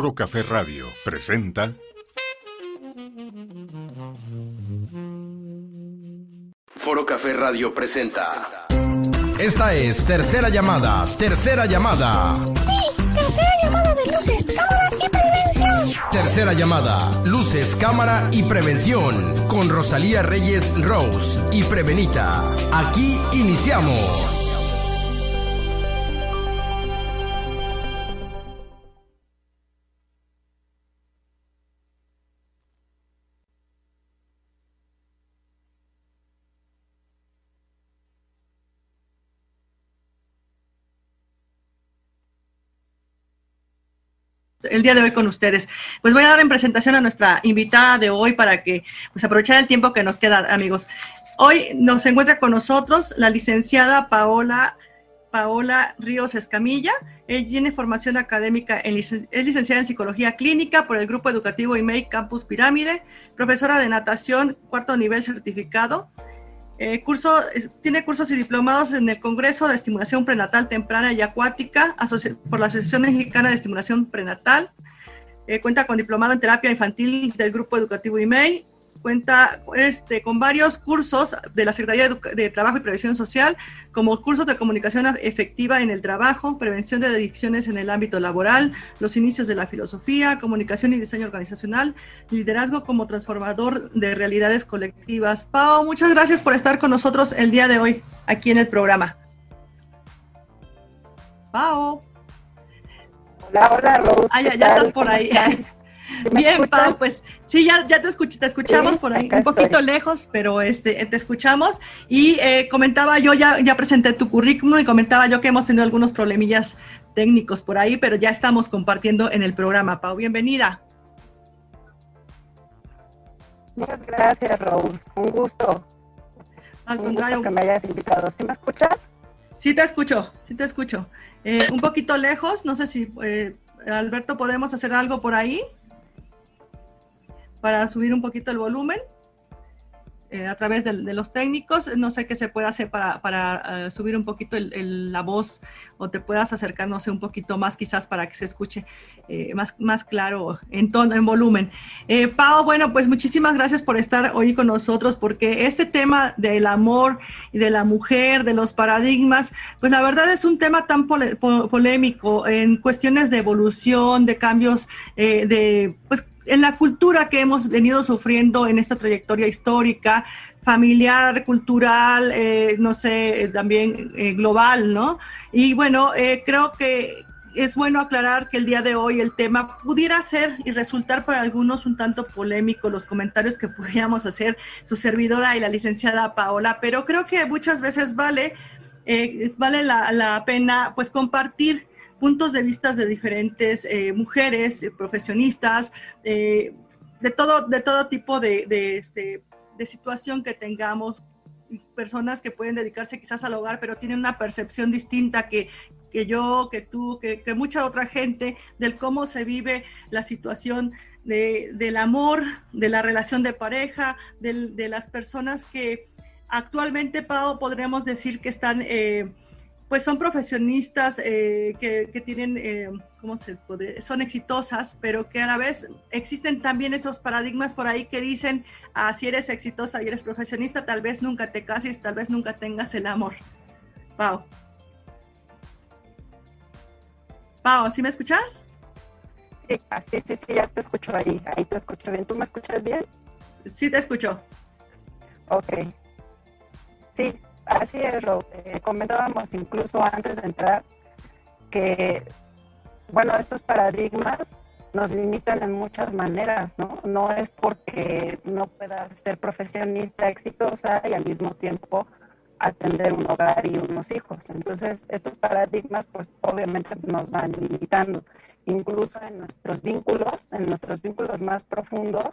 Foro Café Radio presenta Foro Café Radio presenta. Esta es tercera llamada, tercera llamada. Sí, tercera llamada de luces, cámara y prevención. Tercera llamada, luces, cámara y prevención. Con Rosalía Reyes Rose y Prevenita. Aquí iniciamos. El día de hoy con ustedes. Pues voy a dar en presentación a nuestra invitada de hoy para que pues aprovechar el tiempo que nos queda, amigos. Hoy nos encuentra con nosotros la licenciada Paola Paola Ríos Escamilla. Ella tiene formación académica, en es licenciada en Psicología Clínica por el Grupo Educativo IMEI Campus Pirámide, profesora de natación, cuarto nivel certificado. Eh, tiene cursos y diplomados en el Congreso de Estimulación Prenatal Temprana y Acuática por la Asociación Mexicana de Estimulación Prenatal. Eh, cuenta con diplomado en terapia infantil del Grupo Educativo IMEI cuenta este, con varios cursos de la Secretaría de, Trabajo y Prevención Social, como cursos de comunicación efectiva en el trabajo, prevención de adicciones en el ámbito laboral, los inicios de la filosofía, comunicación y diseño organizacional, liderazgo como transformador de realidades colectivas. Pau, muchas gracias por estar con nosotros el día de hoy aquí en el programa. Pau. Hola, hola, Rose. Ah, ya, ya estás por ahí. Bien, Pau, pues sí, ya, ya te, te escuchamos por ahí, un poquito lejos, pero este, te escuchamos. Y eh, comentaba yo, ya, ya presenté tu currículum y comentaba yo que hemos tenido algunos problemillas técnicos por ahí, pero ya estamos compartiendo en el programa. Pau, bienvenida. Muchas gracias, Rose. Un gusto. Al contrario. que me hayas invitado. ¿Sí me escuchas? Sí te escucho, sí te escucho. Eh, un poquito lejos, no sé si, eh, Alberto, ¿podemos hacer algo por ahí? Para subir un poquito el volumen. Eh, a través de, los técnicos. No sé qué se puede hacer para, para eh, subir un poquito la voz o te puedas acercar, un poquito más quizás para que se escuche eh, más, más claro en tono, en volumen. Pau, bueno, pues muchísimas gracias por estar hoy con nosotros porque este tema del amor y de la mujer, de los paradigmas, pues la verdad es un tema tan polémico en cuestiones de evolución, de cambios, de pues en la cultura que hemos venido sufriendo en esta trayectoria histórica, familiar, cultural, eh, no sé, también eh, global, ¿no? Y bueno, eh, creo que es bueno aclarar que el día de hoy el tema pudiera ser y resultar para algunos un tanto polémico los comentarios que pudiéramos hacer su servidora y la licenciada Paola, pero creo que muchas veces vale, vale la pena pues compartir puntos de vista de diferentes eh, mujeres, eh, profesionistas, eh, de, todo, de todo tipo de, este, de situación que tengamos, personas que pueden dedicarse quizás al hogar, pero tienen una percepción distinta que, que yo, que tú, que, mucha otra gente, del cómo se vive la situación de, del amor, de la relación de pareja, de las personas que actualmente, Pau, podríamos decir que están pues son profesionistas eh, que, tienen, eh, ¿cómo se puede? Son exitosas, pero que a la vez existen también esos paradigmas por ahí que dicen, ah, si eres exitosa y eres profesionista, tal vez nunca te cases, tal vez nunca tengas el amor. Pau. Pau, ¿sí me escuchas? Sí, sí, sí, sí, ya te escucho ahí, ahí te escucho bien. ¿Tú me escuchas bien? Sí, te escucho. Ok. Sí, Así es, eh, comentábamos incluso antes de entrar que, bueno, estos paradigmas nos limitan en muchas maneras, ¿no? No es porque no puedas ser profesionista exitosa y al mismo tiempo atender un hogar y unos hijos. Entonces, estos paradigmas, pues obviamente nos van limitando. Incluso en nuestros vínculos, en nuestros vínculos más profundos,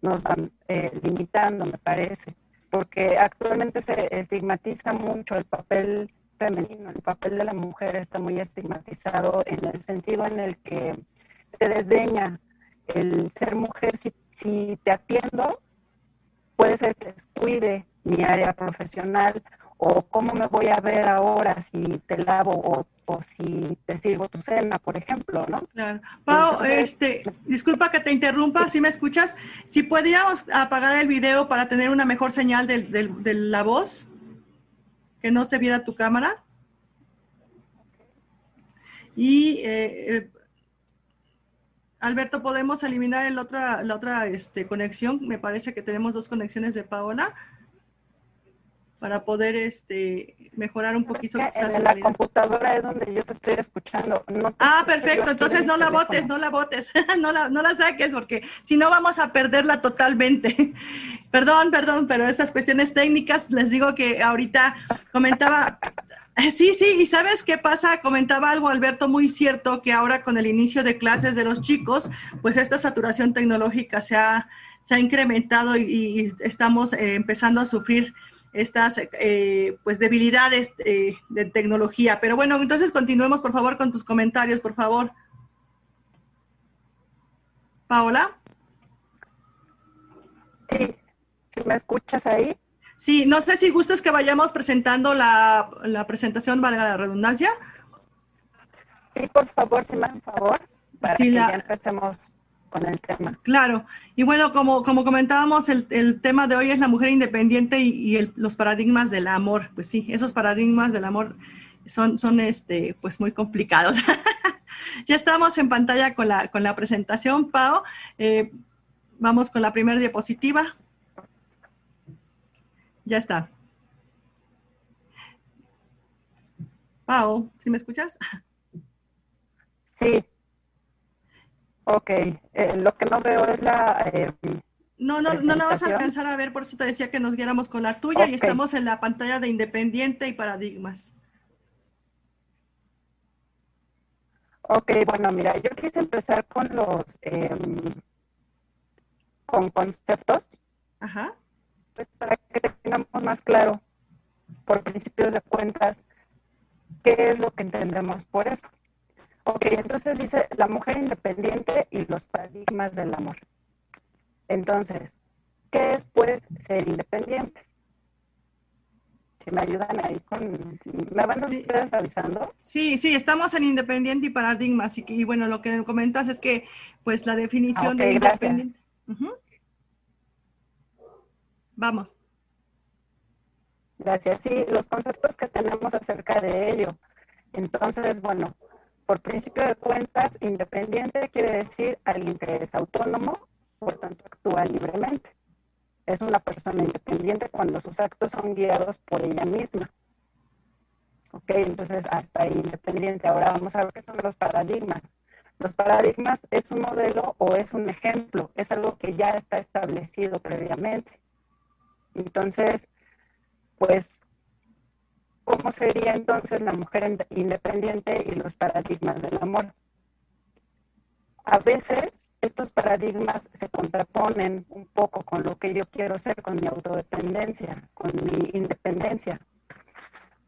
nos van eh, limitando, me parece porque actualmente se estigmatiza mucho el papel femenino, el papel de la mujer está muy estigmatizado en el sentido en el que se desdeña el ser mujer. Si, si te atiendo, puede ser que descuide mi área profesional o cómo me voy a ver ahora si te lavo o, si te sirvo tu cena, por ejemplo, ¿no? Claro. Pau, este, disculpa que te interrumpa, si me escuchas, si podríamos apagar el video para tener una mejor señal de, la voz, que no se viera tu cámara. Y eh, eh, Alberto, ¿podemos eliminar el otra, la otra este, conexión? Me parece que tenemos dos conexiones de Paola para poder este, mejorar un poquito. en la computadora es donde yo te estoy escuchando. ah, perfecto. Entonces no la votes, no la votes, no la, no la saques porque si no vamos a perderla totalmente. perdón, perdón, pero esas cuestiones técnicas, les digo que ahorita comentaba, Sí, sí, y ¿sabes qué pasa? Comentaba algo Alberto muy cierto, que ahora con el inicio de clases de los chicos, pues esta saturación tecnológica se ha, se ha incrementado y, estamos eh, empezando a sufrir estas eh, pues debilidades eh, de tecnología. Pero bueno, entonces continuemos por favor con tus comentarios, por favor. Paola. Sí, si me escuchas ahí. Sí, no sé si gustas que vayamos presentando la, presentación, valga la redundancia. Sí, por favor, si me dan favor, para que ya empecemos con el tema. Claro, y bueno, como, como comentábamos, el, tema de hoy es la mujer independiente y, los paradigmas del amor. Pues sí, esos paradigmas del amor son, son este, pues muy complicados. ya estamos en pantalla con la, con la presentación, Pau. Eh, vamos con la primera diapositiva. Ya está. Pau, ¿sí me escuchas? Sí. Ok, eh, lo que no veo es la... Eh, no, no, no la vas a alcanzar a ver, por eso te decía que nos guiáramos con la tuya y estamos en la pantalla de Independiente y Paradigmas. Ok, bueno, mira, yo quise empezar con los, em, con conceptos. Ajá. Pues para que tengamos más claro, por principios de cuentas, qué es lo que entendemos por eso. Ok, entonces dice la mujer independiente y los paradigmas del amor. Entonces, ¿qué es pues ser independiente? Si me ayudan ahí con... ¿Me van a ustedes avisando? Sí, sí, estamos en independiente y paradigmas. Y, y, bueno, lo que comentas es que pues la definición de independiente... Vamos. Gracias. Sí, los conceptos que tenemos acerca de ello. Entonces, bueno, por principio de cuentas, independiente quiere decir alguien que es autónomo, por tanto actúa libremente. Es una persona independiente cuando sus actos son guiados por ella misma. Ok, entonces hasta ahí independiente. Ahora vamos a ver qué son los paradigmas. Los paradigmas es un modelo o es un ejemplo, es algo que ya está establecido previamente. Entonces, pues ¿Cómo sería entonces la mujer independiente y los paradigmas del amor? A veces estos paradigmas se contraponen un poco con lo que yo quiero ser, con mi autodependencia, con mi independencia,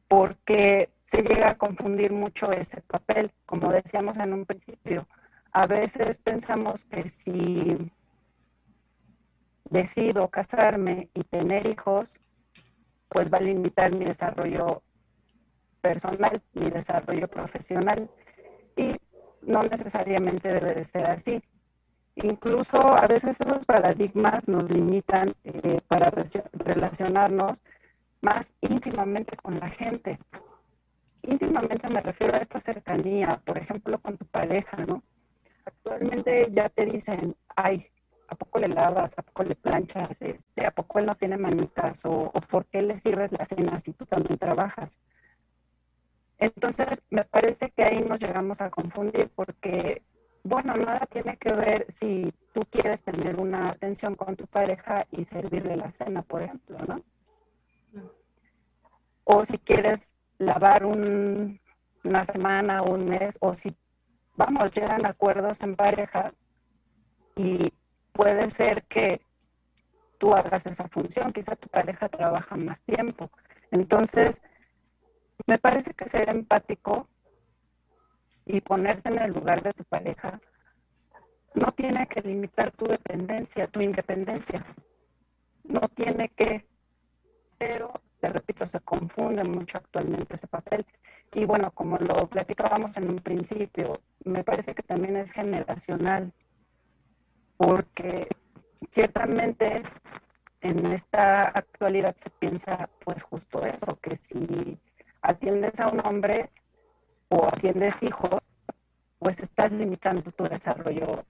porque se llega a confundir mucho ese papel, como decíamos en un principio. A veces pensamos que si decido casarme y tener hijos, pues va a limitar mi desarrollo personal, mi desarrollo profesional. Y no necesariamente debe de ser así. Incluso a veces esos paradigmas nos limitan eh, para relacionarnos más íntimamente con la gente. Íntimamente me refiero a esta cercanía, por ejemplo, con tu pareja, ¿no? Actualmente ya te dicen, ay, ¿a poco le lavas? ¿A poco le planchas? Este, ¿A poco él no tiene manitas? ¿O, o por qué le sirves la cena si tú también trabajas? Entonces, me parece que ahí nos llegamos a confundir porque, bueno, nada tiene que ver si tú quieres tener una atención con tu pareja y servirle la cena, por ejemplo, ¿no? O si quieres lavar una semana o un mes, o si, vamos, llegan acuerdos en pareja y puede ser que tú hagas esa función, quizá tu pareja trabaja más tiempo. Entonces, me parece que ser empático y ponerte en el lugar de tu pareja no tiene que limitar tu dependencia, tu independencia. No tiene que, pero te repito, se confunde mucho actualmente ese papel. Y bueno, como lo platicábamos en un principio, me parece que también es generacional, porque ciertamente en esta actualidad se piensa pues justo eso, que si atiendes a un hombre o atiendes hijos, pues estás limitando tu desarrollo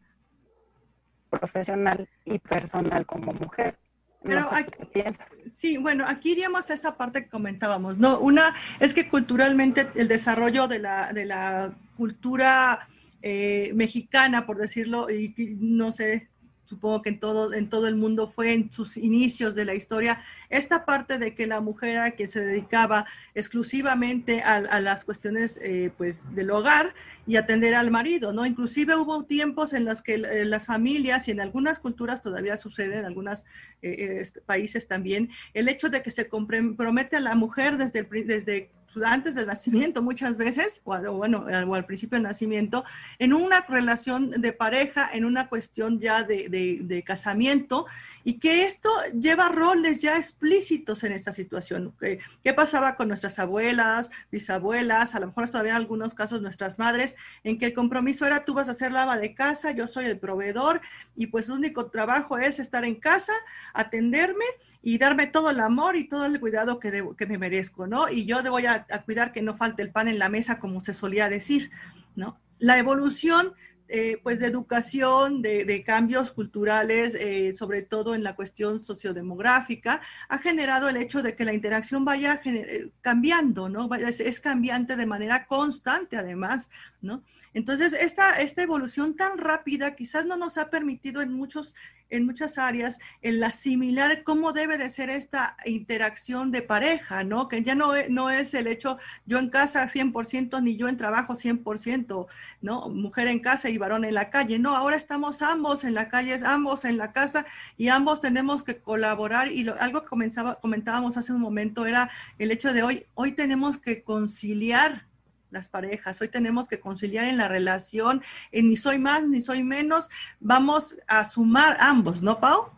profesional y personal como mujer. Pero piensas. sí, bueno, aquí iríamos a esa parte que comentábamos, ¿no? Una es que culturalmente el desarrollo de la, de la cultura eh, mexicana, por decirlo, y no sé, supongo que en todo, en todo el mundo fue en sus inicios de la historia, esta parte de que la mujer a que se dedicaba exclusivamente a, las cuestiones eh, pues, del hogar y atender al marido, ¿no? Inclusive hubo tiempos en los que eh, las familias y en algunas culturas todavía sucede, en algunos eh, países también, el hecho de que se compromete a la mujer desde, el, desde antes del nacimiento muchas veces, o, bueno, o al principio del nacimiento, en una relación de pareja, en una cuestión ya de, de, casamiento, y que esto lleva roles ya explícitos en esta situación. ¿Qué, pasaba con nuestras abuelas, bisabuelas, a lo mejor todavía en algunos casos nuestras madres, en que el compromiso era tú vas a hacer lava de casa, yo soy el proveedor, y pues el único trabajo es estar en casa, atenderme y darme todo el amor y todo el cuidado que, que me merezco, ¿no? Y yo voy a, cuidar que no falte el pan en la mesa, como se solía decir, ¿no? La evolución eh, pues de educación, de, cambios culturales, eh, sobre todo en la cuestión sociodemográfica, ha generado el hecho de que la interacción vaya eh, cambiando, ¿no? Es, es, cambiante de manera constante además, ¿no? Entonces, esta, esta evolución tan rápida quizás no nos ha permitido en muchos en muchas áreas el asimilar cómo debe de ser esta interacción de pareja, ¿no? Que ya no, no es el hecho yo en casa 100% ni yo en trabajo 100%, ¿no? Mujer en casa y varón en la calle. No, ahora estamos ambos en la calle, ambos en la casa y ambos tenemos que colaborar y algo que comenzaba, comentábamos hace un momento era el hecho de hoy, hoy tenemos que conciliar las parejas. Hoy tenemos que conciliar en la relación, en ni soy más ni soy menos. Vamos a sumar ambos, ¿no, Pau?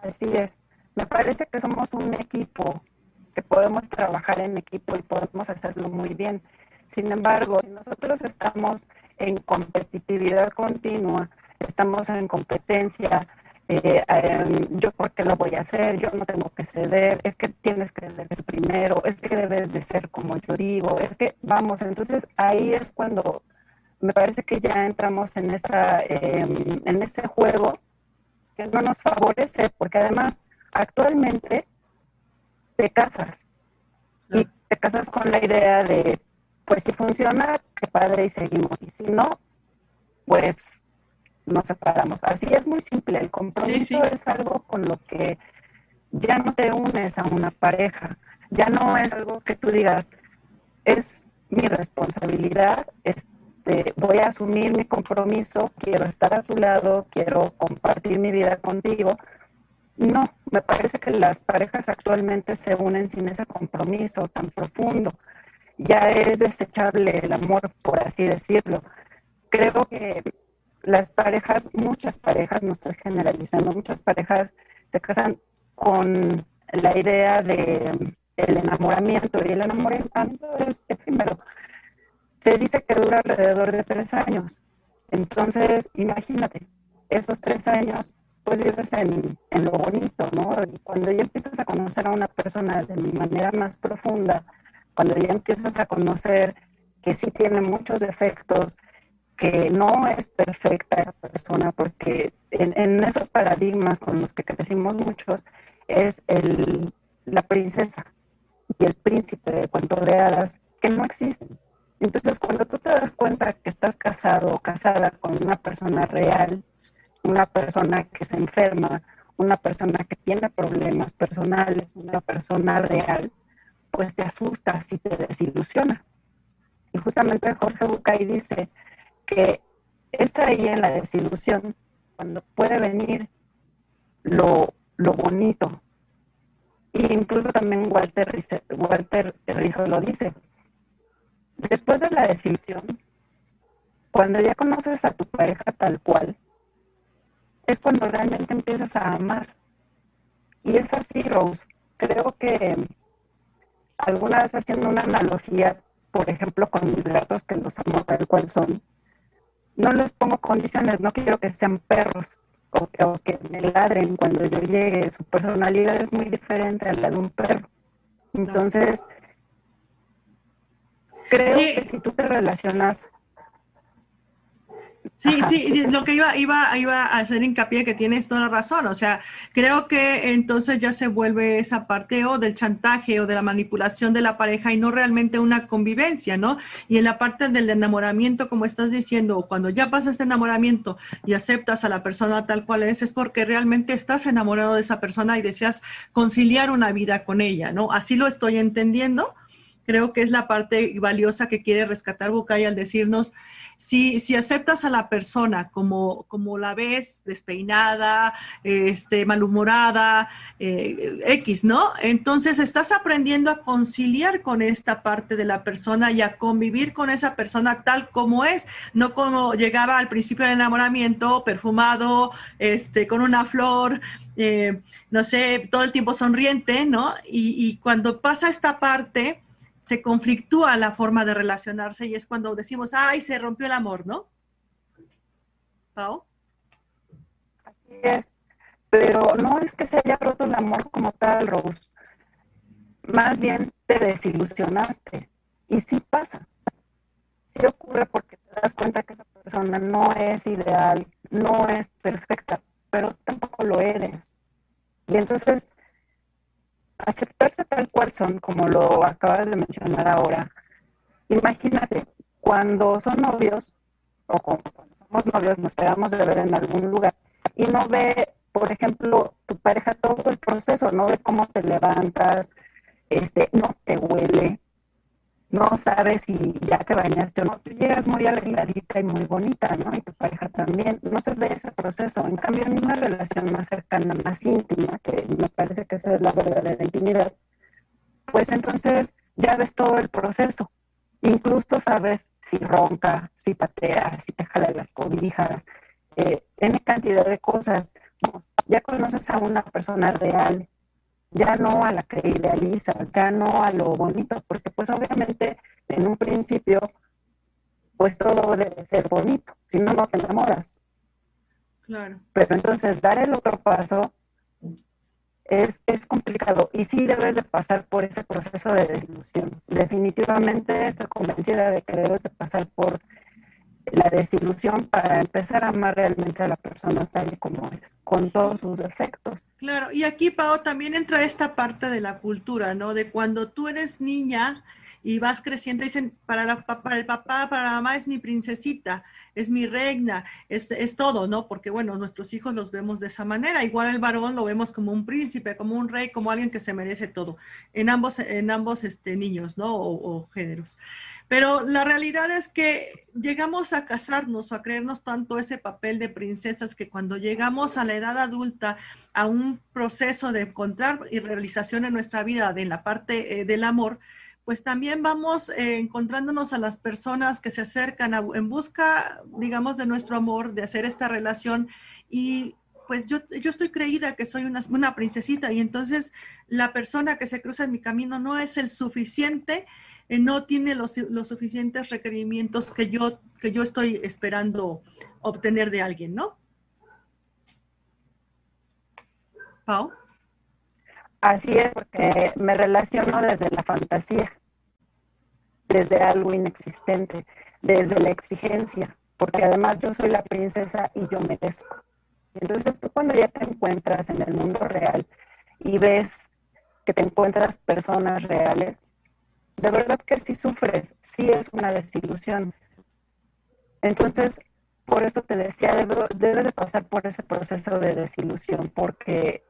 Así es. Me parece que somos un equipo, que podemos trabajar en equipo y podemos hacerlo muy bien. Sin embargo, si nosotros estamos en competitividad continua, estamos en competencia, eh, em, yo por qué lo voy a hacer, yo no tengo que ceder, es que tienes que ceder primero, es que debes de ser como yo digo, es que vamos, entonces ahí es cuando me parece que ya entramos en, esa, em, en ese juego que no nos favorece, porque además actualmente te casas y te casas con la idea de, pues si funciona, qué padre y seguimos, y si no, pues nos separamos. Así es muy simple. El compromiso es algo con lo que ya no te unes a una pareja. Ya no es algo que tú digas, es mi responsabilidad, este, voy a asumir mi compromiso, quiero estar a tu lado, quiero compartir mi vida contigo. No, me parece que las parejas actualmente se unen sin ese compromiso tan profundo. Ya es desechable el amor, por así decirlo. Creo que las parejas, muchas parejas, no estoy generalizando, muchas parejas se casan con la idea de el enamoramiento y el enamoramiento es efímero. Se dice que dura alrededor de tres años. Entonces, imagínate, esos tres años, pues vives en, en lo bonito, ¿no? Y cuando ya empiezas a conocer a una persona de manera más profunda, cuando ya empiezas a conocer que sí tiene muchos defectos, que no es perfecta esa persona, porque en, esos paradigmas con los que crecimos muchos es el, la princesa y el príncipe de cuento de hadas que no existen. Entonces, cuando tú te das cuenta que estás casado o casada con una persona real, una persona que se enferma, una persona que tiene problemas personales, una persona real, pues te asustas y te desilusiona. Y justamente Jorge Bucay dice, que es ahí en la desilusión cuando puede venir lo, bonito. E incluso también Walter, Walter Rizzo lo dice. Después de la desilusión, cuando ya conoces a tu pareja tal cual, es cuando realmente empiezas a amar. Y es así, Rose. creo que alguna vez haciendo una analogía, por ejemplo, con mis gatos, que los amo tal cual son, no les pongo condiciones, no quiero que sean perros o, que me ladren cuando yo llegue. Su personalidad es muy diferente a la de un perro. Entonces, creo que si tú te relacionas Sí, sí, lo que iba, iba, iba a hacer hincapié que tienes toda la razón. O sea, creo que entonces ya se vuelve esa parte o del chantaje o de la manipulación de la pareja y no realmente una convivencia, ¿no? Y en la parte del enamoramiento, como estás diciendo, cuando ya pasas este enamoramiento y aceptas a la persona tal cual es, es porque realmente estás enamorado de esa persona y deseas conciliar una vida con ella, ¿no? Así lo estoy entendiendo. Creo que es la parte valiosa que quiere rescatar Bucay al decirnos si, si aceptas a la persona como, como la ves, despeinada, este, malhumorada, eh, X, ¿no? Entonces estás aprendiendo a conciliar con esta parte de la persona y a convivir con esa persona tal como es, no como llegaba al principio del enamoramiento, perfumado, este, con una flor, eh, no sé, todo el tiempo sonriente, ¿no? Y, y cuando pasa esta parte, se conflictúa la forma de relacionarse y es cuando decimos, ay, se rompió el amor, ¿no? ¿Pau? Así es, pero no es que se haya roto el amor como tal, Rose. Más bien te desilusionaste. Y sí pasa. Sí ocurre porque te das cuenta que esa persona no es ideal, no es perfecta, pero tampoco lo eres. Y entonces aceptarse tal cual son, como lo acabas de mencionar ahora. Imagínate, cuando son novios, o cuando somos novios, nos quedamos de ver en algún lugar y no ve, por ejemplo, tu pareja todo el proceso, no ve cómo te levantas, este, no te huele, no sabes si ya te bañaste o no. Tú llegas muy arregladita y muy bonita, ¿no? Y tu pareja también. No se ve ese proceso. En cambio, en una relación más cercana, más íntima, que me parece que esa es la verdadera intimidad, pues entonces ya ves todo el proceso. Incluso sabes si ronca, si patea, si te jala las cobijas, eh, cantidad de cosas. Ya conoces a una persona real, ya no a la que idealizas, ya no a lo bonito, porque pues obviamente en un principio pues todo debe ser bonito, si no, no te enamoras. Claro. Pero entonces dar el otro paso es, es complicado y sí debes de pasar por ese proceso de desilusión. Definitivamente estoy convencida de que debes de pasar por la desilusión para empezar a amar realmente a la persona tal y como es, con todos sus defectos. Claro, y aquí, Pao, también entra esta parte de la cultura, ¿no? De cuando tú eres niña y vas creciendo, dicen, para, la, para el papá, para la mamá es mi princesita, es mi reina, es, es, todo, ¿no? Porque, bueno, nuestros hijos los vemos de esa manera. Igual el varón lo vemos como un príncipe, como un rey, como alguien que se merece todo, en ambos, en ambos este, niños, ¿no? O, géneros. Pero la realidad es que llegamos a casarnos o a creernos tanto ese papel de princesas que cuando llegamos a la edad adulta, a un proceso de encontrar y realización en nuestra vida en la parte eh, del amor, pues también vamos eh, encontrándonos a las personas que se acercan en busca, digamos, de nuestro amor, de hacer esta relación y pues yo, yo estoy creída que soy una, princesita y entonces la persona que se cruza en mi camino no es el suficiente, eh, no tiene los, los, suficientes requerimientos que yo, que yo estoy esperando obtener de alguien, ¿no? Pau. Así es, porque me relaciono desde la fantasía, desde algo inexistente, desde la exigencia, porque además yo soy la princesa y yo merezco. Entonces tú cuando ya te encuentras en el mundo real y ves que te encuentras personas reales, de verdad que sí sufres, sí es una desilusión. Entonces, por eso te decía, debes de pasar por ese proceso de desilusión, porque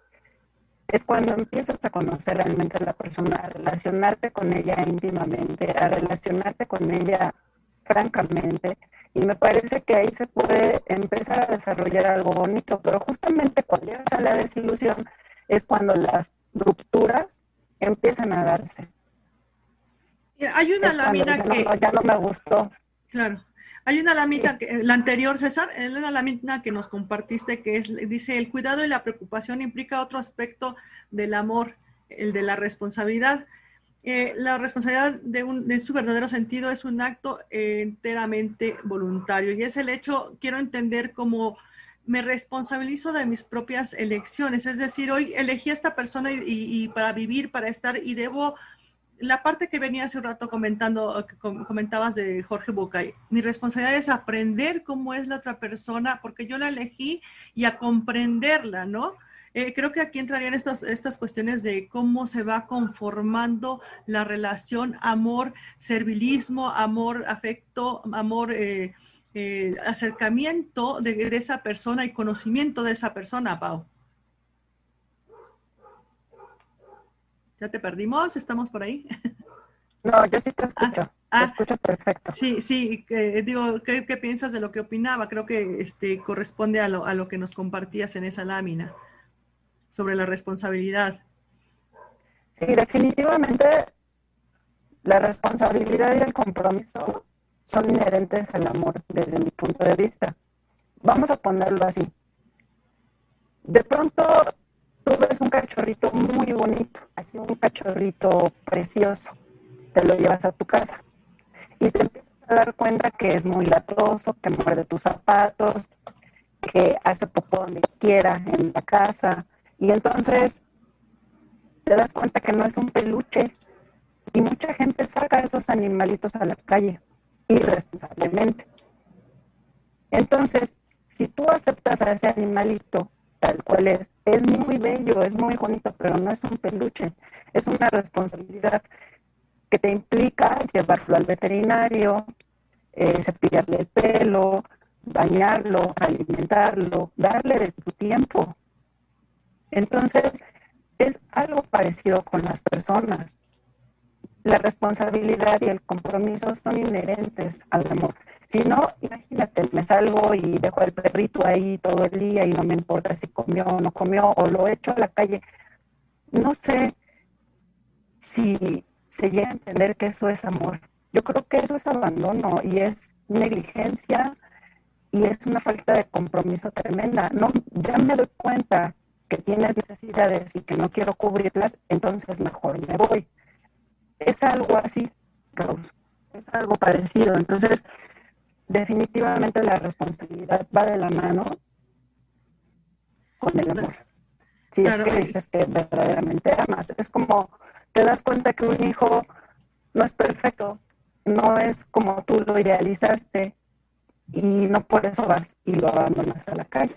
es cuando empiezas a conocer realmente a la persona, a relacionarte con ella íntimamente, a relacionarte con ella francamente. Y me parece que ahí se puede empezar a desarrollar algo bonito, pero justamente cuando llegas a la desilusión es cuando las rupturas empiezan a darse. Hay una lámina que... ya no me gustó. Claro. Hay una lámina, que, la anterior, César, es una lámina que nos compartiste que es, dice, el cuidado y la preocupación implica otro aspecto del amor. el de la responsabilidad. Eh, la responsabilidad de un, en su verdadero sentido es un acto enteramente voluntario y es el hecho, quiero entender como me responsabilizo de mis propias elecciones, es decir, hoy elegí a esta persona y, para vivir, para estar y debo la parte que venía hace un rato comentando, que comentabas de Jorge Bucay, mi responsabilidad es aprender cómo es la otra persona, porque yo la elegí y a comprenderla, ¿no? Eh, creo que aquí entrarían estas, estas cuestiones de cómo se va conformando la relación amor, servilismo, amor, afecto, amor, eh, eh, acercamiento de, de, esa persona y conocimiento de esa persona, Pau. ¿Ya te perdimos? ¿Estamos por ahí? No, yo sí te escucho. Ah, te escucho perfecto. Sí, sí, digo, ¿qué, ¿qué, piensas de lo que opinaba? Creo que este, corresponde a lo, a lo que nos compartías en esa lámina sobre la responsabilidad. Sí, definitivamente la responsabilidad y el compromiso son inherentes al amor desde mi punto de vista. Vamos a ponerlo así. De pronto tú ves un cachorrito muy bonito, así un cachorrito precioso, te lo llevas a tu casa y te empiezas a dar cuenta que es muy latoso, que muerde tus zapatos, que hace popó donde quiera en la casa, y entonces te das cuenta que no es un peluche. Y mucha gente saca esos animalitos a la calle irresponsablemente. Entonces, si tú aceptas a ese animalito tal cual es, es muy bello, es muy bonito, pero no es un peluche, es una responsabilidad que te implica llevarlo al veterinario, eh, cepillarle el pelo, bañarlo, alimentarlo, darle de tu tiempo. Entonces, es algo parecido con las personas. La responsabilidad y el compromiso son inherentes al amor. Si no, imagínate, me salgo y dejo al perrito ahí todo el día y no me importa si comió o no comió o lo echo a la calle. No sé si se llega a entender que eso es amor. Yo creo que eso es abandono y es negligencia y es una falta de compromiso tremenda. No, ya me doy cuenta que tienes necesidades y que no quiero cubrirlas, entonces mejor me voy. Es algo así, Rose, es algo parecido. Entonces, definitivamente la responsabilidad va de la mano con el amor. Si es que dices que verdaderamente amas, es como te das cuenta que un hijo no es perfecto, no es como tú lo idealizaste y no por eso vas y lo abandonas a la calle.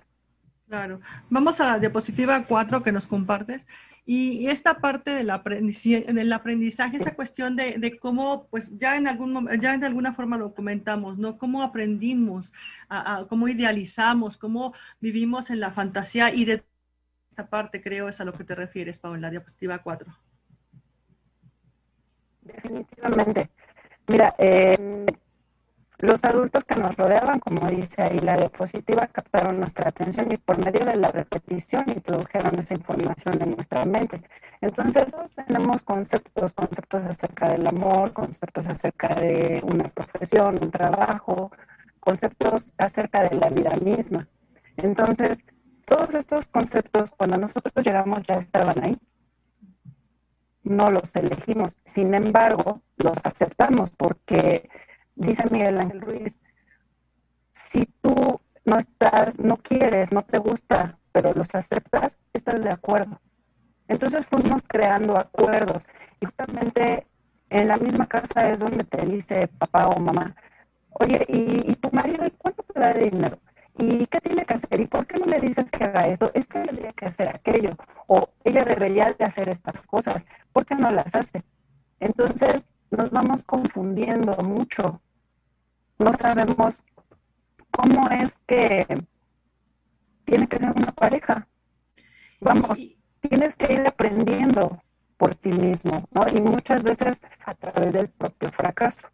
Claro. Vamos a la diapositiva 4 que nos compartes. Y, esta parte del aprendizaje, del aprendizaje esta cuestión de, cómo, pues ya en, algún, ya de alguna forma lo comentamos, ¿no? Cómo aprendimos, a, cómo idealizamos, cómo vivimos en la fantasía y de esta parte creo es a lo que te refieres, Pau, en la diapositiva 4. Definitivamente. Mira, eh, los adultos que nos rodeaban, como dice ahí la diapositiva, captaron nuestra atención y por medio de la repetición introdujeron esa información en nuestra mente. Entonces, tenemos conceptos, conceptos acerca del amor, conceptos acerca de una profesión, un trabajo, conceptos acerca de la vida misma. Entonces, todos estos conceptos, cuando nosotros llegamos, ya estaban ahí. No los elegimos. Sin embargo, los aceptamos porque dice Miguel Ángel Ruiz, si tú no estás, no quieres, no te gusta, pero los aceptas, estás de acuerdo. Entonces fuimos creando acuerdos y justamente en la misma casa es donde te dice papá o mamá, oye, ¿y, tu marido cuánto te da de dinero? ¿Y qué tiene que hacer? ¿Y por qué no le dices que haga esto? Es que tendría que hacer aquello. O ella debería de hacer estas cosas. ¿Por qué no las hace? Entonces nos vamos confundiendo mucho no sabemos cómo es que tiene que ser una pareja. Vamos, tienes que ir aprendiendo por ti mismo, ¿no? Y muchas veces a través del propio fracaso.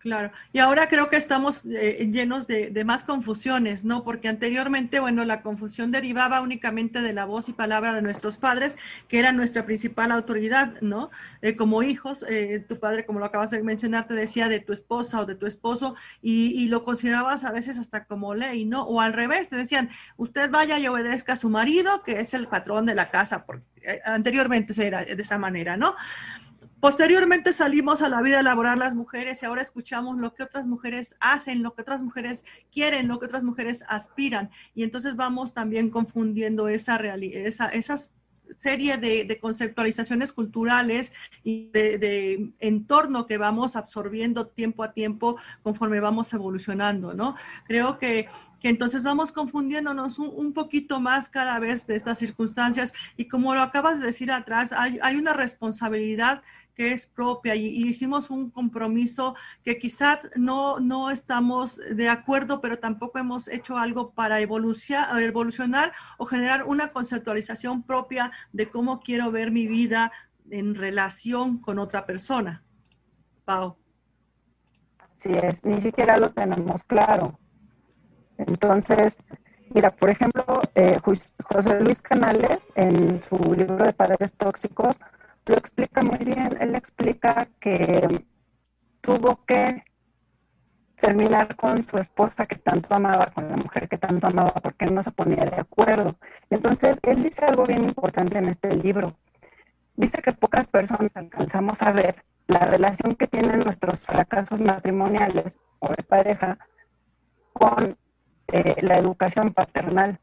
Claro, y ahora creo que estamos eh, llenos de, más confusiones, ¿no? Porque anteriormente, bueno, la confusión derivaba únicamente de la voz y palabra de nuestros padres, que era nuestra principal autoridad, ¿no? Eh, como hijos, eh, tu padre, como lo acabas de mencionar, te decía de tu esposa o de tu esposo y, lo considerabas a veces hasta como ley, ¿no? O al revés, te decían, usted vaya y obedezca a su marido, que es el patrón de la casa, porque anteriormente era de esa manera, ¿no? Posteriormente salimos a la vida laboral las mujeres y ahora escuchamos lo que otras mujeres hacen, lo que otras mujeres quieren, lo que otras mujeres aspiran. Y entonces vamos también confundiendo esa, serie de, conceptualizaciones culturales y de, entorno que vamos absorbiendo tiempo a tiempo conforme vamos evolucionando, ¿no? Creo que, entonces vamos confundiéndonos un, poquito más cada vez de estas circunstancias y como lo acabas de decir atrás, hay, hay una responsabilidad que es propia y, hicimos un compromiso que quizás no, no estamos de acuerdo, pero tampoco hemos hecho algo para evolucionar, evolucionar o generar una conceptualización propia de cómo quiero ver mi vida en relación con otra persona. Pau. Así es, ni siquiera lo tenemos claro. Entonces, mira, por ejemplo, eh, José Luis Canales, en su libro de Padres Tóxicos, lo explica muy bien. Él explica que tuvo que terminar con su esposa que tanto amaba, con la mujer que tanto amaba, porque no se ponía de acuerdo. Entonces, él dice algo bien importante en este libro. Dice que pocas personas alcanzamos a ver la relación que tienen nuestros fracasos matrimoniales o de pareja con eh, la educación paternal.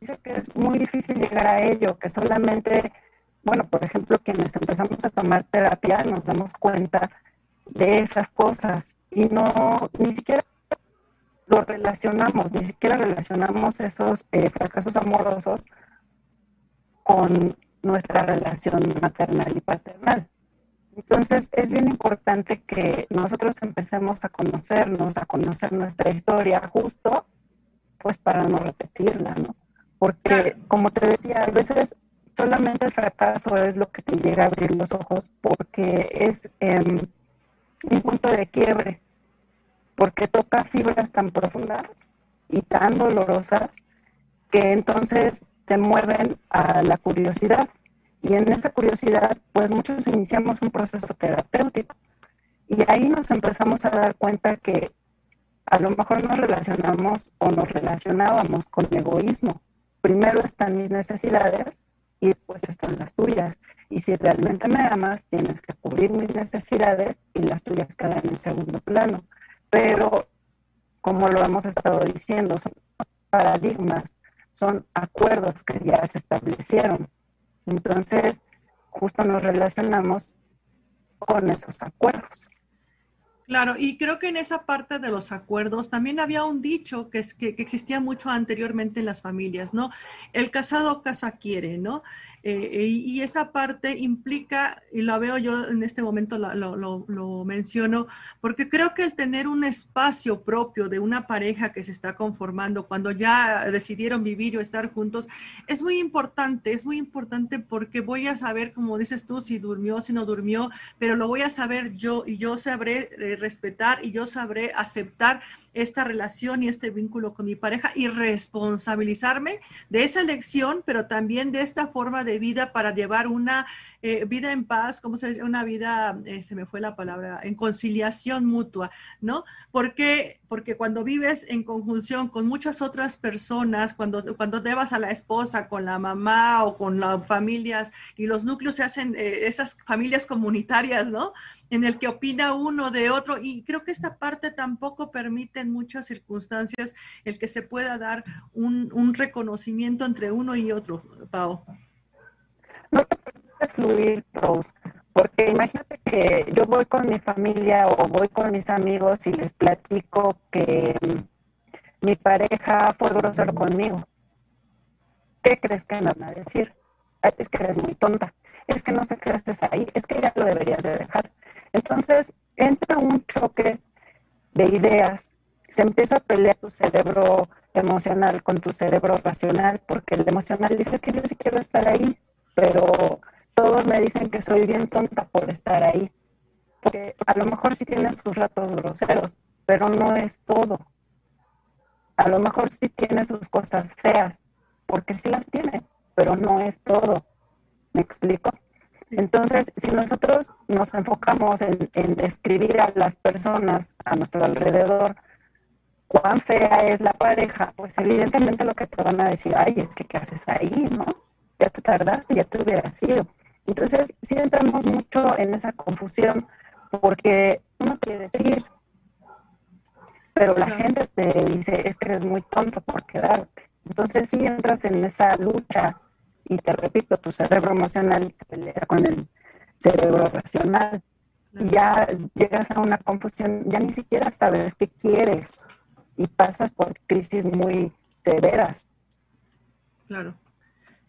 Dice que es muy difícil llegar a ello, que solamente bueno, por ejemplo, quienes empezamos a tomar terapia nos damos cuenta de esas cosas y no, ni siquiera lo relacionamos, ni siquiera relacionamos esos eh, fracasos amorosos con nuestra relación maternal y paternal. Entonces es bien importante que nosotros empecemos a conocernos, a conocer nuestra historia justo, pues para no repetirla, ¿no? Porque como te decía, a veces solamente el fracaso es lo que te llega a abrir los ojos porque es em, un punto de quiebre, porque toca fibras tan profundas y tan dolorosas que entonces te mueven a la curiosidad. Y en esa curiosidad, pues muchos iniciamos un proceso terapéutico. Y ahí nos empezamos a dar cuenta que a lo mejor nos relacionamos o nos relacionábamos con egoísmo. Primero están mis necesidades y después están las tuyas. Y si realmente me amas, tienes que cubrir mis necesidades y las tuyas quedan en segundo plano. Pero, como lo hemos estado diciendo, son paradigmas, son acuerdos que ya se establecieron. Entonces, justo nos relacionamos con esos acuerdos. Claro, y creo que en esa parte de los acuerdos también había un dicho que, es, que, existía mucho anteriormente en las familias, ¿no? El casado casa quiere, ¿no? Eh, y esa parte implica, y lo veo yo en este momento, lo, menciono, porque creo que el tener un espacio propio de una pareja que se está conformando cuando ya decidieron vivir o estar juntos, es muy importante, es muy importante porque voy a saber, como dices tú, si durmió, si no durmió, pero lo voy a saber yo y yo sabré eh, respetar y yo sabré aceptar esta relación y este vínculo con mi pareja y responsabilizarme de esa elección, pero también de esta forma de vida para llevar una eh, vida en paz, ¿cómo se dice? Una vida, eh, se me fue la palabra, en conciliación mutua, ¿no? Porque, porque cuando vives en conjunción con muchas otras personas, cuando, cuando debas a la esposa, con la mamá o con las familias y los núcleos se hacen eh, esas familias comunitarias, ¿no? En el que opina uno de otro y creo que esta parte tampoco permite en muchas circunstancias el que se pueda dar un, reconocimiento entre uno y otro, Pau. No te permite fluir, Rose, porque imagínate que yo voy con mi familia o voy con mis amigos y les platico que mm, mi pareja fue grosero conmigo. ¿Qué crees que me van a decir? Es que eres muy tonta, es que no sé qué haces ahí, es que ya lo deberías de dejar. Entonces entra un choque de ideas se empieza a pelear tu cerebro emocional con tu cerebro racional, porque el emocional dice que yo sí quiero estar ahí, pero todos me dicen que soy bien tonta por estar ahí. porque a lo mejor sí tienen sus ratos groseros, pero no es todo. A lo mejor sí tiene sus cosas feas, porque sí las tiene, pero no es todo. ¿Me explico? Entonces, si nosotros nos enfocamos en, en, describir a las personas a nuestro alrededor cuán fea es la pareja, pues evidentemente lo que te van a decir, ay, es que ¿qué haces ahí, no? Ya te tardaste, ya te hubiera sido. Entonces, sí entramos mucho en esa confusión porque uno quiere decir, pero la gente te dice, es que eres muy tonto por quedarte. Entonces, sí entras en esa lucha y te repito, tu cerebro emocional se pelea con el cerebro racional. Y ya llegas a una confusión, ya ni siquiera sabes qué quieres y pasas por crisis muy severas. Claro.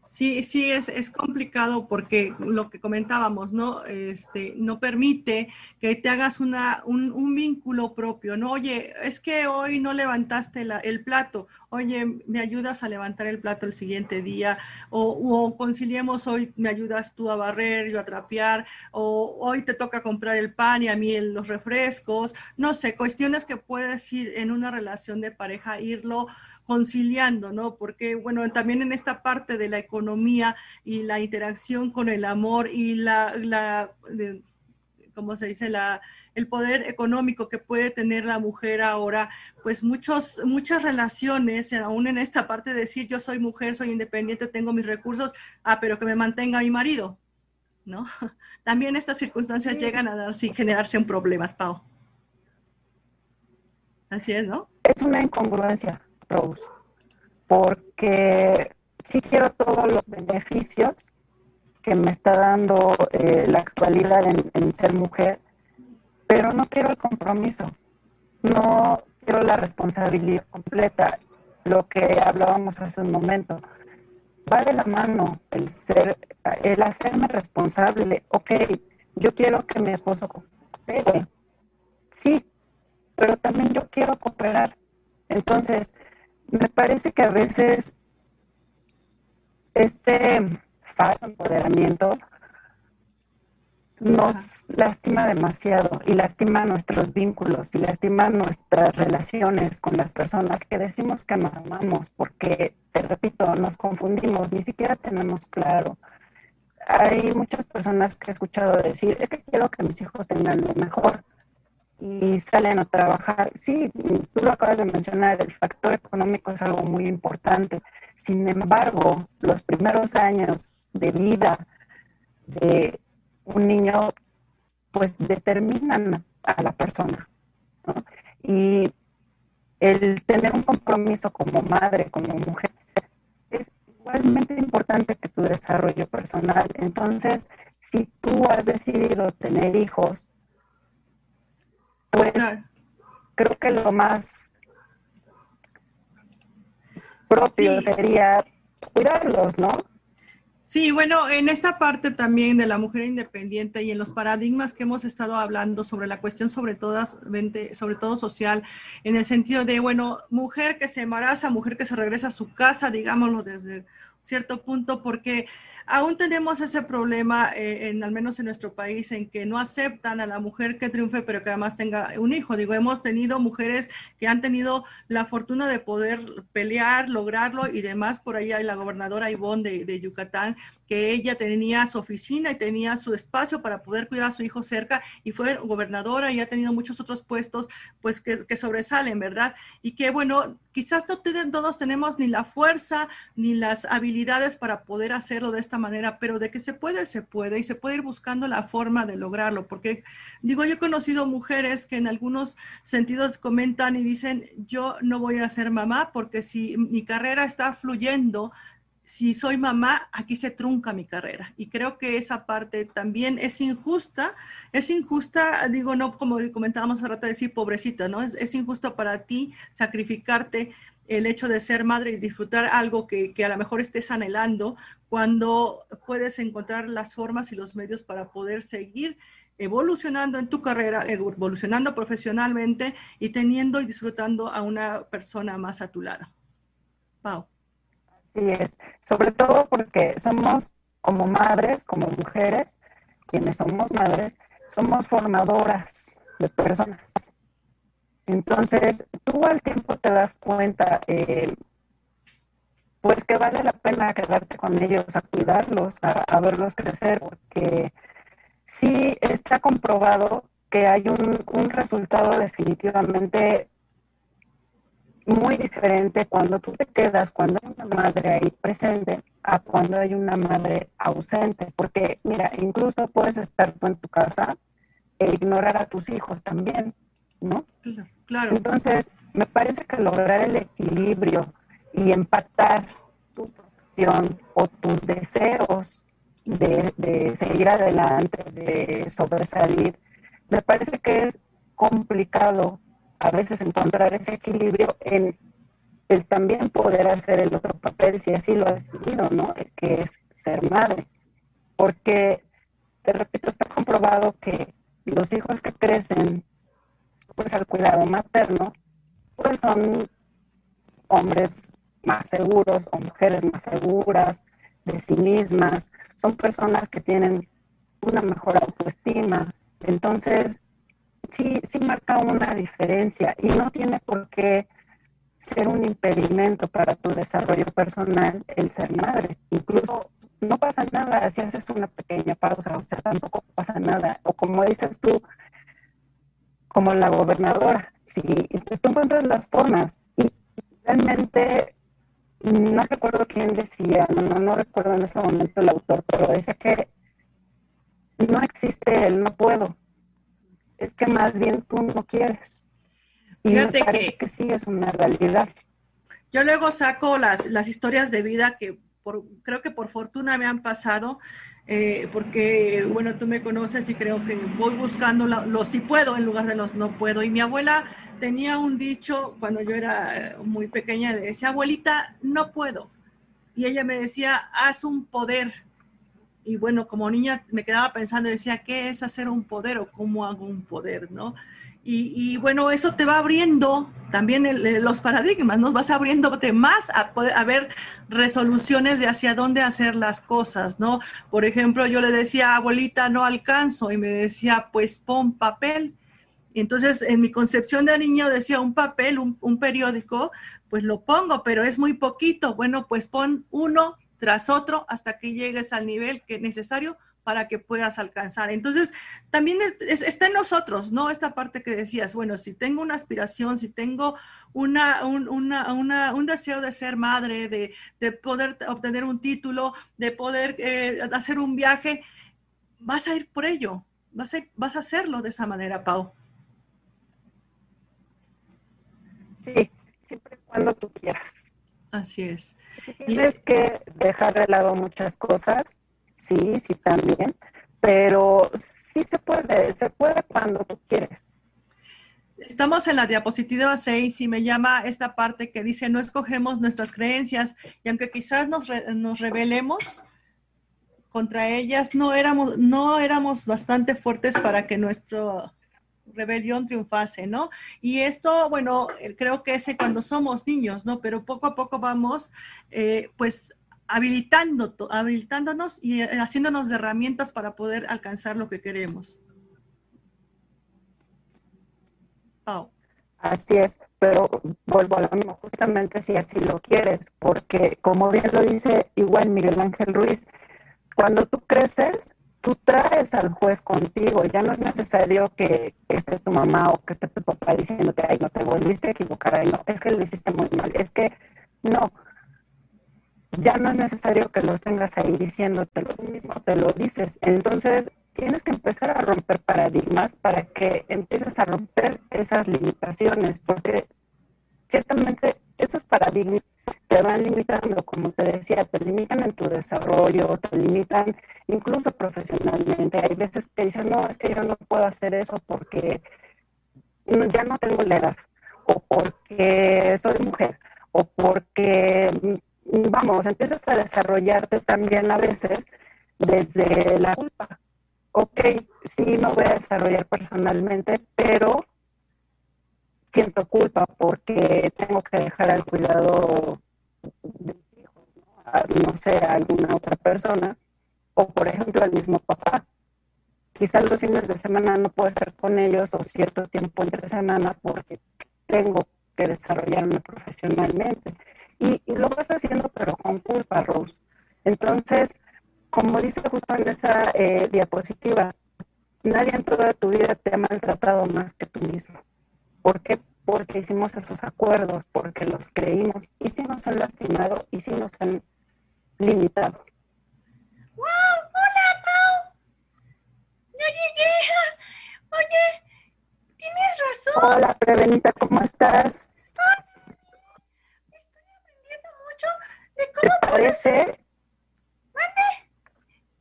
Sí, sí, es, es, complicado porque lo que comentábamos, ¿no? Este, no permite que te hagas una, un, un vínculo propio, ¿no? Oye, es que hoy no levantaste la, el plato, oye, me ayudas a levantar el plato el siguiente día, o, o, conciliemos hoy, me ayudas tú a barrer, yo a trapear, o hoy te toca comprar el pan y a mí los refrescos, no sé, cuestiones que puedes ir en una relación de pareja, irlo conciliando, ¿no? Porque, bueno, también en esta parte de la economía y la interacción con el amor y la, la ¿cómo se dice? La, el poder económico que puede tener la mujer ahora, pues muchos, muchas relaciones, aún en esta parte de decir yo soy mujer, soy independiente, tengo mis recursos, ah, pero que me mantenga mi marido, ¿no? También estas circunstancias sí. llegan a dar, sí, generarse un problemas, Pau. Así es, ¿no? Es una incongruencia Rose, porque sí quiero todos los beneficios que me está dando eh, la actualidad en, en, ser mujer, pero no quiero el compromiso, no quiero la responsabilidad completa, lo que hablábamos hace un momento. Va de la mano el ser, el hacerme responsable. Ok, yo quiero que mi esposo coopere, sí, pero también yo quiero cooperar. Entonces, me parece que a veces este falso empoderamiento nos lastima demasiado y lastima nuestros vínculos y lastima nuestras relaciones con las personas que decimos que amamos porque, te repito, nos confundimos, ni siquiera tenemos claro. Hay muchas personas que he escuchado decir, es que quiero que mis hijos tengan lo mejor, y salen a trabajar. Sí, tú lo acabas de mencionar, el factor económico es algo muy importante. Sin embargo, los primeros años de vida de un niño, pues determinan a la persona. Y el tener un compromiso como madre, como mujer, es igualmente importante que tu desarrollo personal. Entonces, si tú has decidido tener hijos, claro. creo que lo más propio sí. sería cuidarlos, ¿no? Sí, bueno, en esta parte también de la mujer independiente y en los paradigmas que hemos estado hablando sobre la cuestión sobre todo, sobre todo social, en el sentido de, bueno, mujer que se embaraza, mujer que se regresa a su casa, digámoslo desde cierto punto, porque aún tenemos ese problema, eh, en, al menos en nuestro país, en que no aceptan a la mujer que triunfe, pero que además tenga un hijo. Digo, hemos tenido mujeres que han tenido la fortuna de poder pelear, lograrlo y demás. Por ahí hay la gobernadora Ivonne de, de Yucatán, que ella tenía su oficina y tenía su espacio para poder cuidar a su hijo cerca y fue gobernadora y ha tenido muchos otros puestos pues que, que sobresalen, ¿verdad? Y que bueno, quizás no todos tenemos ni la fuerza ni las habilidades para poder hacerlo de esta manera, pero de que se puede, se puede y se puede ir buscando la forma de lograrlo, porque digo, yo he conocido mujeres que en algunos sentidos comentan y dicen, yo no voy a ser mamá porque si mi carrera está fluyendo, si soy mamá, aquí se trunca mi carrera. Y creo que esa parte también es injusta. Es injusta, digo, no como comentábamos hace rato, decir pobrecita, ¿no? Es, es injusto para ti sacrificarte el hecho de ser madre y disfrutar algo que, a lo mejor estés anhelando cuando puedes encontrar las formas y los medios para poder seguir evolucionando en tu carrera, evolucionando profesionalmente y teniendo y disfrutando a una persona más a tu lado. Pau. Así es, sobre todo porque somos como madres, como mujeres, quienes somos madres, somos formadoras de personas. Entonces, tú al tiempo te das cuenta, eh, pues que vale la pena quedarte con ellos, a cuidarlos, a, verlos crecer, porque sí está comprobado que hay un, un resultado definitivamente muy diferente cuando tú te quedas, cuando hay una madre ahí presente, a cuando hay una madre ausente. Porque, mira, incluso puedes estar tú en tu casa e ignorar a tus hijos también, ¿no? Claro. Entonces, me parece que lograr el equilibrio y empatar tu profesión o tus deseos de, de seguir adelante, de sobresalir, me parece que es complicado a veces encontrar ese equilibrio en el también poder hacer el otro papel, si así lo ha decidido, ¿no? El que es ser madre. Porque, te repito, está comprobado que los hijos que crecen pues al cuidado materno, pues son hombres más seguros o mujeres más seguras de sí mismas, son personas que tienen una mejor autoestima. Entonces, sí, sí marca una diferencia y no tiene por qué ser un impedimento para tu desarrollo personal el ser madre. Incluso no pasa nada si haces una pequeña pausa, o sea, tampoco pasa nada. O como dices tú, como la gobernadora, si tú encuentras las formas y realmente no recuerdo quién decía, no, no recuerdo en ese momento el autor, pero decía que no existe el no puedo, es que más bien tú no quieres. Y Fíjate que, que, sí es una realidad. Yo luego saco las, las historias de vida que por, creo que por fortuna me han pasado, eh, porque, bueno, tú me conoces y creo que voy buscando los si puedo en lugar de los no puedo. Y mi abuela tenía un dicho cuando yo era muy pequeña, le decía, abuelita, no puedo. Y ella me decía, haz un poder y bueno, como niña me quedaba pensando decía, ¿qué es hacer un poder o cómo hago un poder? ¿no? Y, bueno, eso te va abriendo también los paradigmas, nos vas abriéndote más a, poder, a ver resoluciones de hacia dónde hacer las cosas, ¿no? Por ejemplo, yo le decía, abuelita, no alcanzo, y me decía, pues pon papel. Entonces, en mi concepción de niño decía, un papel, un, un periódico, pues lo pongo, pero es muy poquito. Bueno, pues pon uno, tras otro hasta que llegues al nivel que es necesario para que puedas alcanzar. Entonces, también está en nosotros, ¿no? Esta parte que decías, bueno, si tengo una aspiración, si tengo una, un, deseo de ser madre, de, poder obtener un título, de poder eh, hacer un viaje, vas a ir por ello, vas a, vas a hacerlo de esa manera, Pau. Sí, siempre cuando tú quieras. Así es. Tienes que dejar de lado muchas cosas, sí, sí también, pero sí se puede, se puede cuando tú quieres. Estamos en la diapositiva 6 y me llama esta parte que dice, no escogemos nuestras creencias y aunque quizás nos, nos rebelemos contra ellas, no éramos, no éramos bastante fuertes para que nuestro rebelión triunfase, ¿no? Y esto, bueno, creo que es cuando somos niños, ¿no? Pero poco a poco vamos, eh, pues, habilitando, habilitándonos y eh, haciéndonos de herramientas para poder alcanzar lo que queremos. Así es, pero vuelvo a lo mismo, justamente si así lo quieres, porque como bien lo dice igual Miguel Ángel Ruiz, cuando tú creces, tú traes al juez contigo, ya no es necesario que, esté tu mamá o que esté tu papá diciéndote, ay, no te volviste a equivocar, ay, no, es que lo hiciste muy mal, es que no, ya no es necesario que los tengas ahí diciéndote lo mismo, te lo dices. Entonces, tienes que empezar a romper paradigmas para que empieces a romper esas limitaciones, porque ciertamente esos paradigmas te van limitando, como te decía, te limitan en tu desarrollo, te limitan incluso profesionalmente. Hay veces que dices, no, es que yo no puedo hacer eso porque ya no tengo la edad, o porque soy mujer, o porque, vamos, empiezas a desarrollarte también a veces desde la culpa. Ok, sí, me voy a desarrollar personalmente, pero siento culpa porque tengo que dejar al cuidado de mis hijos, ¿no? Sé, a alguna otra persona, o por ejemplo al mismo papá, quizás los fines de semana no puedo estar con ellos o cierto tiempo entre semana porque tengo que desarrollarme profesionalmente. Y, lo vas haciendo, pero con culpa, Rose. Entonces, como dice justo en esa eh, diapositiva, nadie en toda tu vida te ha maltratado más que tú mismo. ¿Por qué? Porque hicimos esos acuerdos, porque los creímos y sí nos han lastimado y sí nos han limitado. ¡Wow! ¡Hola, Pau! ¡Ya llegué! Oye, tienes razón. Hola, Prevenita, ¿cómo estás aprendiendo mucho de cómo ¿Te parece? ¿Mande?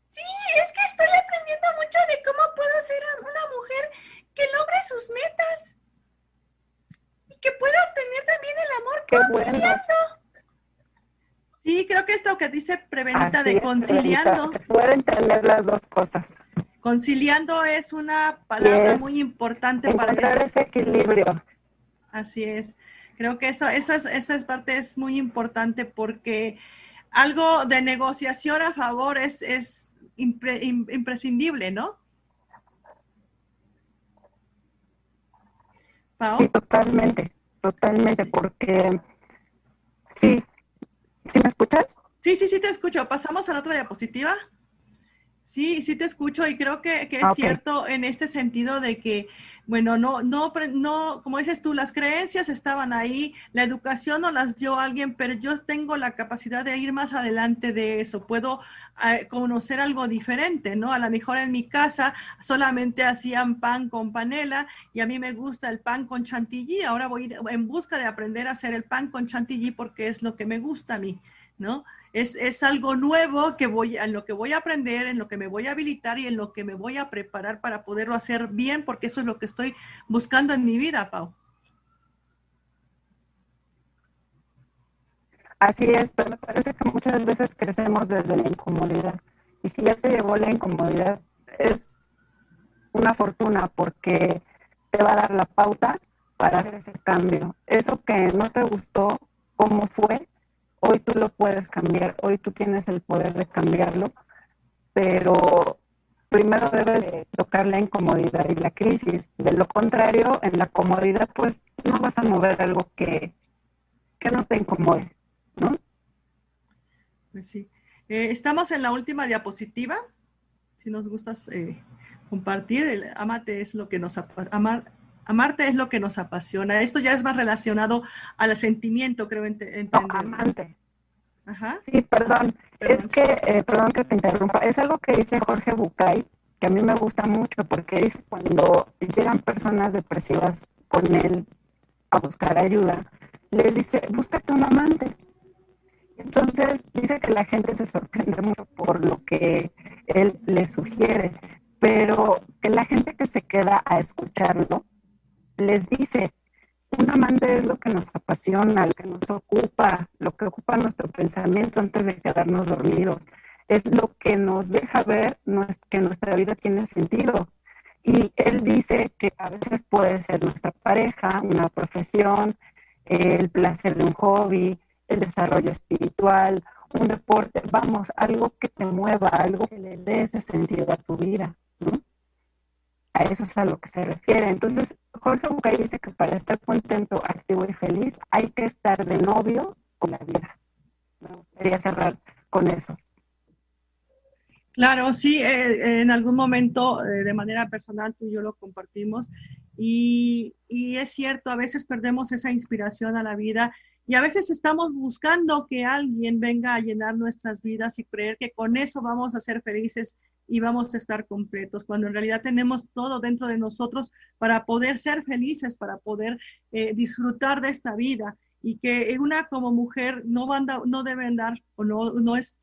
Sí, es que estoy aprendiendo mucho de cómo puedo ser una mujer que logre sus metas y que pueda obtener también el amor Qué conciliando. Sí, creo que esto que dice Prevenita Así de conciliando. Se pueden tener las dos cosas. Conciliando es una palabra Yes. muy importante para Encontrar ese equilibrio. Así es. Creo que eso, eso es, esa es parte es muy importante porque algo de negociación a favor es, es impre- im- imprescindible, ¿no? Pau. Sí, totalmente, totalmente, porque sí, ¿sí me escuchas? Sí, sí, sí te escucho. Pasamos a la otra diapositiva. Sí, sí te escucho y creo que, que es Ah, cierto en este sentido de que, bueno, no, no, no, como dices tú, las creencias estaban ahí, la educación no las dio alguien, pero yo tengo la capacidad de ir más adelante de eso. Puedo eh, conocer algo diferente, ¿no? A lo mejor en mi casa solamente hacían pan con panela y a mí me gusta el pan con chantilly. Ahora voy en busca de aprender a hacer el pan con chantilly porque es lo que me gusta a mí, ¿no? Es, es algo nuevo que voy, en lo que voy a aprender, en lo que me voy a habilitar y en lo que me voy a preparar para poderlo hacer bien, porque eso es lo que estoy buscando en mi vida, Pau. Así es, pero me parece que muchas veces crecemos desde la incomodidad. Y si ya te llegó la incomodidad, es una fortuna porque te va a dar la pauta para hacer ese cambio. Eso que no te gustó, cómo fue, hoy tú lo puedes cambiar, hoy tú tienes el poder de cambiarlo, pero primero debes de tocar la incomodidad y la crisis. De lo contrario, en la comodidad, pues no vas a mover algo que, que no te incomode, ¿no? Pues sí. Eh, estamos en la última diapositiva. Si nos gustas eh, compartir, el amate es lo que nos amar, amarte es lo que nos apasiona. Esto ya es más relacionado al sentimiento, creo No, entender. amante. Ajá. Sí, perdón. Perdón. Es que, eh, perdón que te interrumpa, es algo que dice Jorge Bucay, que a mí me gusta mucho, porque dice cuando llegan personas depresivas con él a buscar ayuda, les dice, búscate un amante. Entonces dice que la gente se sorprende mucho por lo que él le sugiere, pero que la gente que se queda a escucharlo les dice, un amante es lo que nos apasiona, lo que nos ocupa, lo que ocupa nuestro pensamiento antes de quedarnos dormidos. Es lo que nos deja ver que nuestra vida tiene sentido. Y él dice que a veces puede ser nuestra pareja, una profesión, el placer de un hobby, el desarrollo espiritual, un deporte, vamos, algo que te mueva, algo que le dé ese sentido a tu vida, ¿no? A eso es a lo que se refiere. Entonces, Jorge Bucay dice que para estar contento, activo y feliz hay que estar de novio con la vida. Me gustaría cerrar con eso. Claro, sí, eh, en algún momento eh, de manera personal tú y yo lo compartimos y, y es cierto, a veces perdemos esa inspiración a la vida y a veces estamos buscando que alguien venga a llenar nuestras vidas y creer que con eso vamos a ser felices y vamos a estar completos, cuando en realidad tenemos todo dentro de nosotros para poder ser felices, para poder eh, disfrutar de esta vida. Y que una como mujer no, da- no debe andar o no, no es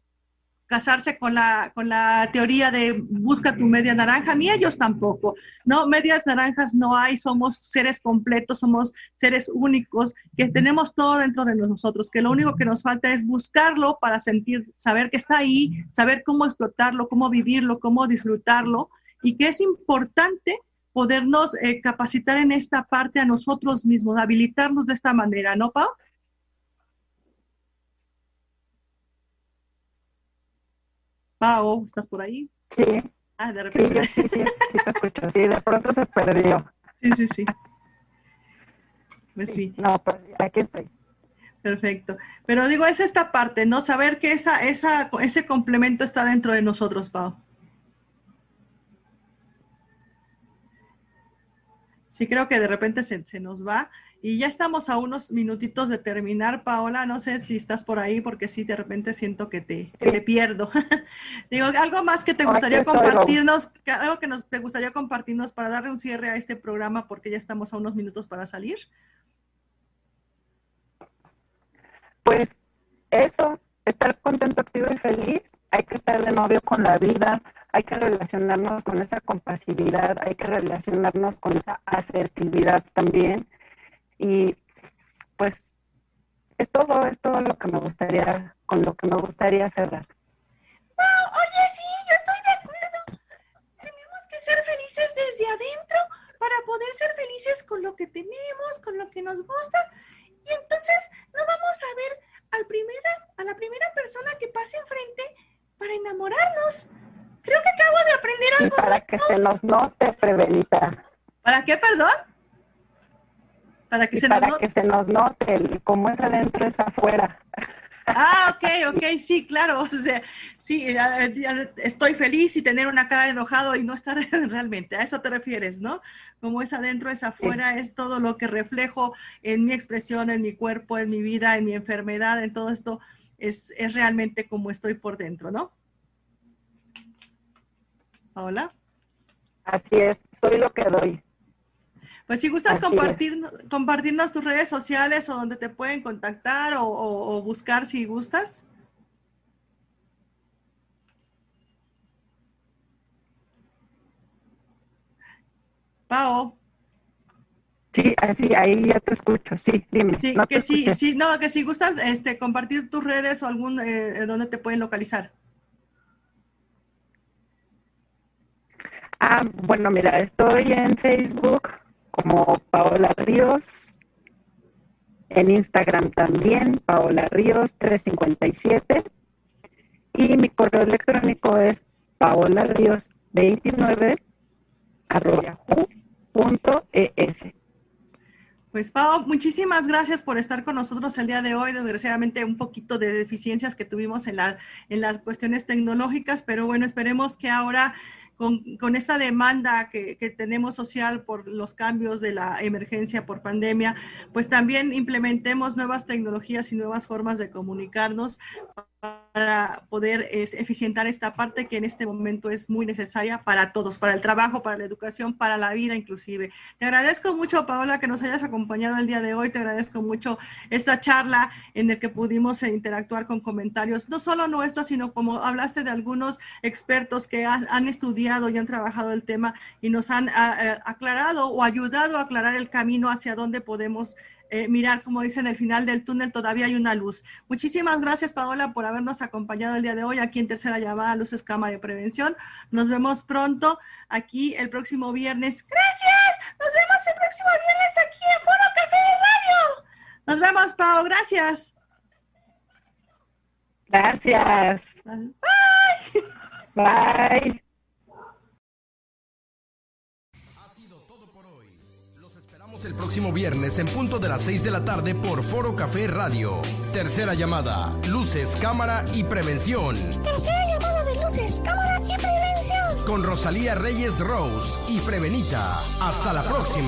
casarse con la, con la teoría de busca tu media naranja, ni ellos tampoco. No, medias naranjas no hay, somos seres completos, somos seres únicos, que tenemos todo dentro de nosotros, que lo único que nos falta es buscarlo para sentir, saber que está ahí, saber cómo explotarlo, cómo vivirlo, cómo disfrutarlo, y que es importante podernos eh, capacitar en esta parte a nosotros mismos, habilitarnos de esta manera, ¿no, Pau? Pau, ¿estás por ahí? Sí, Ah, de repente. Sí, sí, sí, sí te escucho. Sí, de pronto se perdió. Sí, sí, sí. Pues sí. No, pues aquí estoy. Perfecto. Pero digo, es esta parte, ¿no? Saber que esa, esa, ese complemento está dentro de nosotros, Pau. Sí, creo que de repente se, se, nos va. Y ya estamos a unos minutitos de terminar, Paola. No sé si estás por ahí, porque sí, de repente siento que te, que te pierdo. Digo, algo más que te gustaría compartirnos, algo que nos, te gustaría compartirnos para darle un cierre a este programa, porque ya estamos a unos minutos para salir. Pues eso, estar contento, activo y feliz. Hay que estar de novio con la vida, hay que relacionarnos con esa compasividad, hay que relacionarnos con esa asertividad también. Y pues es todo, es todo lo que me gustaría, con lo que me gustaría cerrar. Wow, oye, sí, yo estoy de acuerdo. Tenemos que ser felices desde adentro para poder ser felices con lo que tenemos, con lo que nos gusta. Y entonces no vamos a ver al primera, a la primera persona que pase enfrente para enamorarnos. Creo que acabo de aprender algo. Y para que se nos note, Prevenita. ¿Para qué, perdón? Para que, se, para nos que se nos note, como es adentro es afuera. Ah, ok, ok, sí, claro. O sea, sí, estoy feliz y tener una cara de enojado y no estar realmente. A eso te refieres, ¿no? Como es adentro, es afuera, es todo lo que reflejo en mi expresión, en mi cuerpo, en mi vida, en mi enfermedad, en todo esto, es, es realmente como estoy por dentro, ¿no? Hola. Así es, soy lo que doy. Pues si gustas compartir, compartirnos tus redes sociales o donde te pueden contactar o, buscar si gustas. Pao. Sí, así, ahí ya te escucho, sí, dime. Sí, que sí, sí, no, que si gustas este, compartir tus redes o algún, eh, donde te pueden localizar. Ah, bueno, mira, estoy en Facebook como Paola Ríos, en Instagram también, Paola Ríos 357, y mi correo electrónico es paola ríos 29 es. Pues Pau, muchísimas gracias por estar con nosotros el día de hoy. Desgraciadamente un poquito de deficiencias que tuvimos en, la, en las cuestiones tecnológicas, pero bueno, esperemos que ahora con, esta demanda que, que, tenemos social por los cambios de la emergencia por pandemia, pues también implementemos nuevas tecnologías y nuevas formas de comunicarnos poder eficientar esta parte que en este momento es muy necesaria para todos, para el trabajo, para la educación, para la vida inclusive. Te agradezco mucho, Paola, que nos hayas acompañado el día de hoy. Te agradezco mucho esta charla en la que pudimos interactuar con comentarios, no solo nuestros, sino como hablaste de algunos expertos que han estudiado y han trabajado el tema y nos han ah, eh, aclarado o ayudado a aclarar el camino hacia dónde podemos eh, mirar, como dicen, el final del túnel todavía hay una luz. Muchísimas gracias, Paola, por habernos acompañado el día de hoy aquí en Tercera Llamada Luces Cámara de Prevención. Nos vemos pronto aquí el próximo viernes. Gracias. Nos vemos el próximo viernes aquí en Foro Café Radio. Nos vemos, Pau. Gracias. Gracias. Bye. Bye. El próximo viernes en punto de las 6 de la tarde por Foro Café Radio. Tercera llamada, luces, cámara y prevención. Tercera llamada de luces, cámara y prevención. Con Rosalía Reyes Rose y Prevenita. Hasta la próxima.